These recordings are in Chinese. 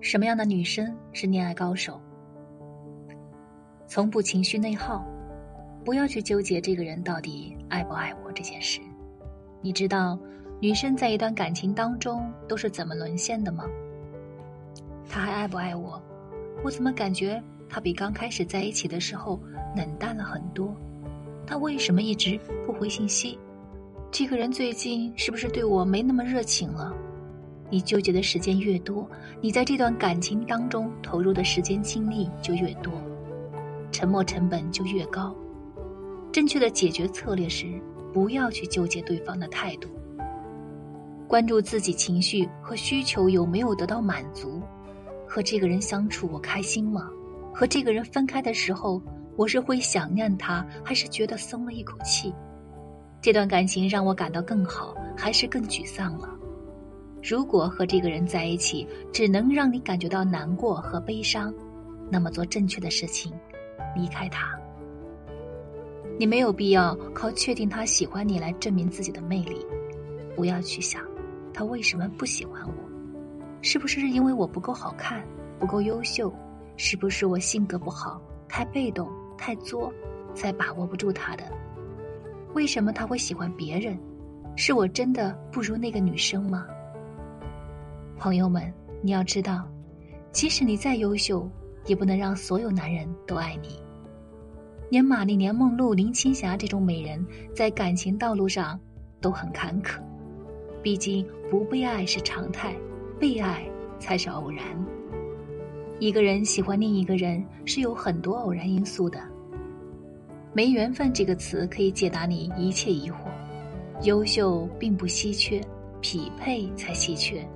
什么样的女生是恋爱高手？从不情绪内耗，不要去纠结这个人到底爱不爱我这件事。你知道女生在一段感情当中都是怎么沦陷的吗？他还爱不爱我？我怎么感觉他比刚开始在一起的时候冷淡了很多？他为什么一直不回信息？这个人最近是不是对我没那么热情了？你纠结的时间越多，你在这段感情当中投入的时间精力就越多，沉默成本就越高。正确的解决策略是，不要去纠结对方的态度，关注自己情绪和需求有没有得到满足。和这个人相处，我开心吗？和这个人分开的时候，我是会想念他，还是觉得松了一口气？这段感情让我感到更好，还是更沮丧了？如果和这个人在一起只能让你感觉到难过和悲伤，那么做正确的事情，离开他。你没有必要靠确定他喜欢你来证明自己的魅力。不要去想，他为什么不喜欢我。是不是因为我不够好看，不够优秀？是不是我性格不好，太被动、太作，才把握不住他的？为什么他会喜欢别人？是我真的不如那个女生吗？朋友们，你要知道，即使你再优秀，也不能让所有男人都爱你。连玛丽莲梦露、林青霞这种美人，在感情道路上都很坎坷。毕竟，不被爱是常态。被爱才是偶然。一个人喜欢另一个人是有很多偶然因素的。没缘分这个词可以解答你一切疑惑。优秀并不稀缺，匹配才稀缺。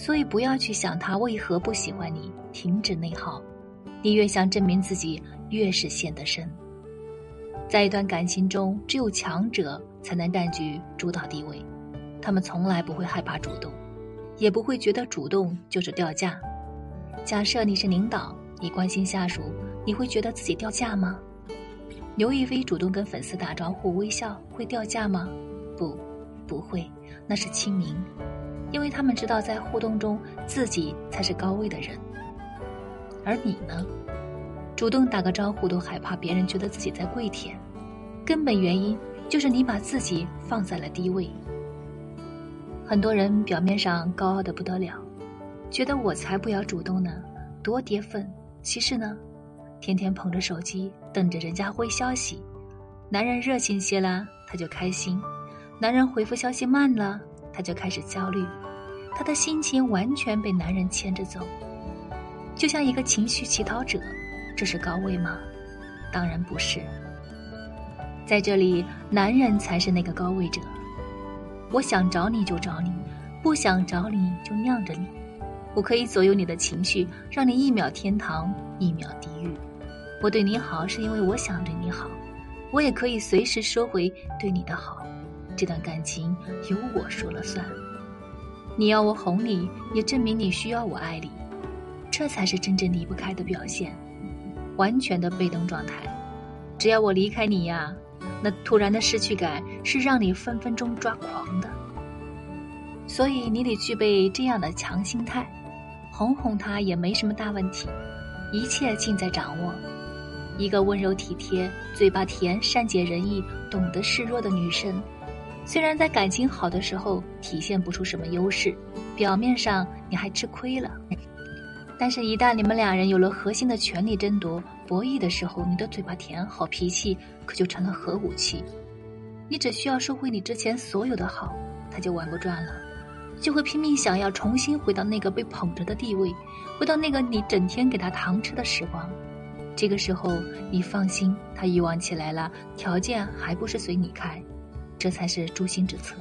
所以不要去想他为何不喜欢你，停止内耗。你越想证明自己，越是陷得深。在一段感情中，只有强者才能占据主导地位，他们从来不会害怕主动。也不会觉得主动就是掉价。假设你是领导，你关心下属，你会觉得自己掉价吗？刘亦菲主动跟粉丝打招呼、微笑，会掉价吗？不，不会，那是亲民，因为他们知道在互动中自己才是高位的人。而你呢？主动打个招呼都害怕别人觉得自己在跪舔，根本原因就是你把自己放在了低位。很多人表面上高傲的不得了，觉得我才不要主动呢，多跌份。其实呢，天天捧着手机等着人家回消息，男人热情些了他就开心，男人回复消息慢了他就开始焦虑，他的心情完全被男人牵着走，就像一个情绪乞讨者。这是高位吗？当然不是。在这里，男人才是那个高位者。我想找你就找你，不想找你就晾着你。我可以左右你的情绪，让你一秒天堂，一秒地狱。我对你好是因为我想对你好，我也可以随时收回对你的好。这段感情由我说了算。你要我哄你，也证明你需要我爱你，这才是真正离不开的表现。完全的被动状态，只要我离开你呀。那突然的失去感是让你分分钟抓狂的，所以你得具备这样的强心态，哄哄他也没什么大问题，一切尽在掌握。一个温柔体贴、嘴巴甜、善解人意、懂得示弱的女生，虽然在感情好的时候体现不出什么优势，表面上你还吃亏了。但是，一旦你们两人有了核心的权力争夺博弈的时候，你的嘴巴甜、好脾气可就成了核武器。你只需要收回你之前所有的好，他就玩不转了，就会拼命想要重新回到那个被捧着的地位，回到那个你整天给他糖吃的时光。这个时候，你放心，他欲望起来了，条件还不是随你开，这才是诛心之策。